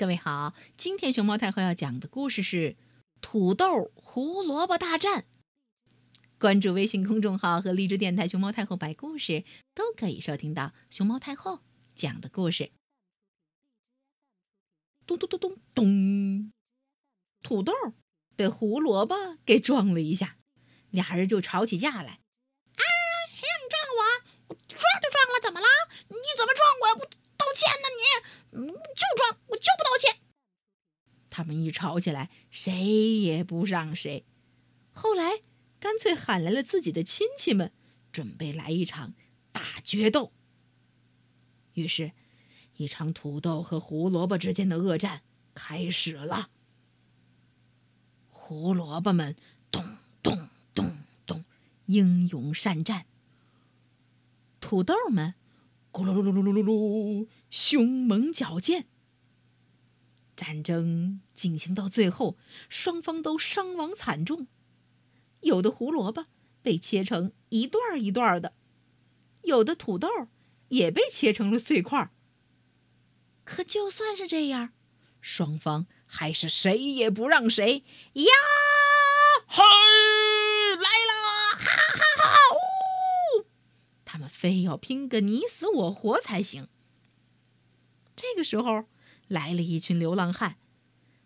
各位好，今天熊猫太后要讲的故事是《土豆胡萝卜大战》。关注微信公众号和荔枝电台“熊猫太后”摆故事，都可以收听到熊猫太后讲的故事。咚咚咚咚咚，土豆被胡萝卜给撞了一下，俩人就吵起架来。啊！谁让你撞我？我撞就撞了，怎么了？你怎么撞我呀？我道歉呢，你嗯，就撞。他们一吵起来，谁也不让谁。后来，干脆喊来了自己的亲戚们，准备来一场大决斗。于是，一场土豆和胡萝卜之间的恶战开始了。胡萝卜们咚咚咚咚，英勇善战；土豆们咕噜噜噜噜噜噜，凶猛矫健。战争进行到最后，双方都伤亡惨重，有的胡萝卜被切成一段一段的，有的土豆也被切成了碎块。可就算是这样，双方还是谁也不让谁呀！嘿，来了！哈哈哈！呜，他们非要拼个你死我活才行。这个时候。来了一群流浪汉，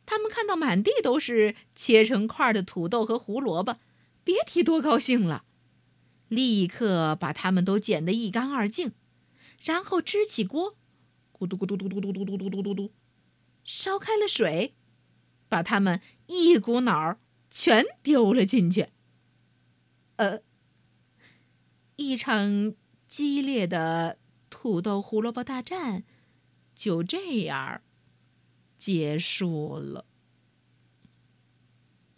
他们看到满地都是切成块的土豆和胡萝卜，别提多高兴了。立刻把他们都捡得一干二净，然后支起锅，咕嘟咕嘟嘟嘟嘟嘟嘟嘟嘟嘟，烧开了水，把他们一股脑儿全丢了进去。呃，一场激烈的土豆胡萝卜大战就这样。结束了。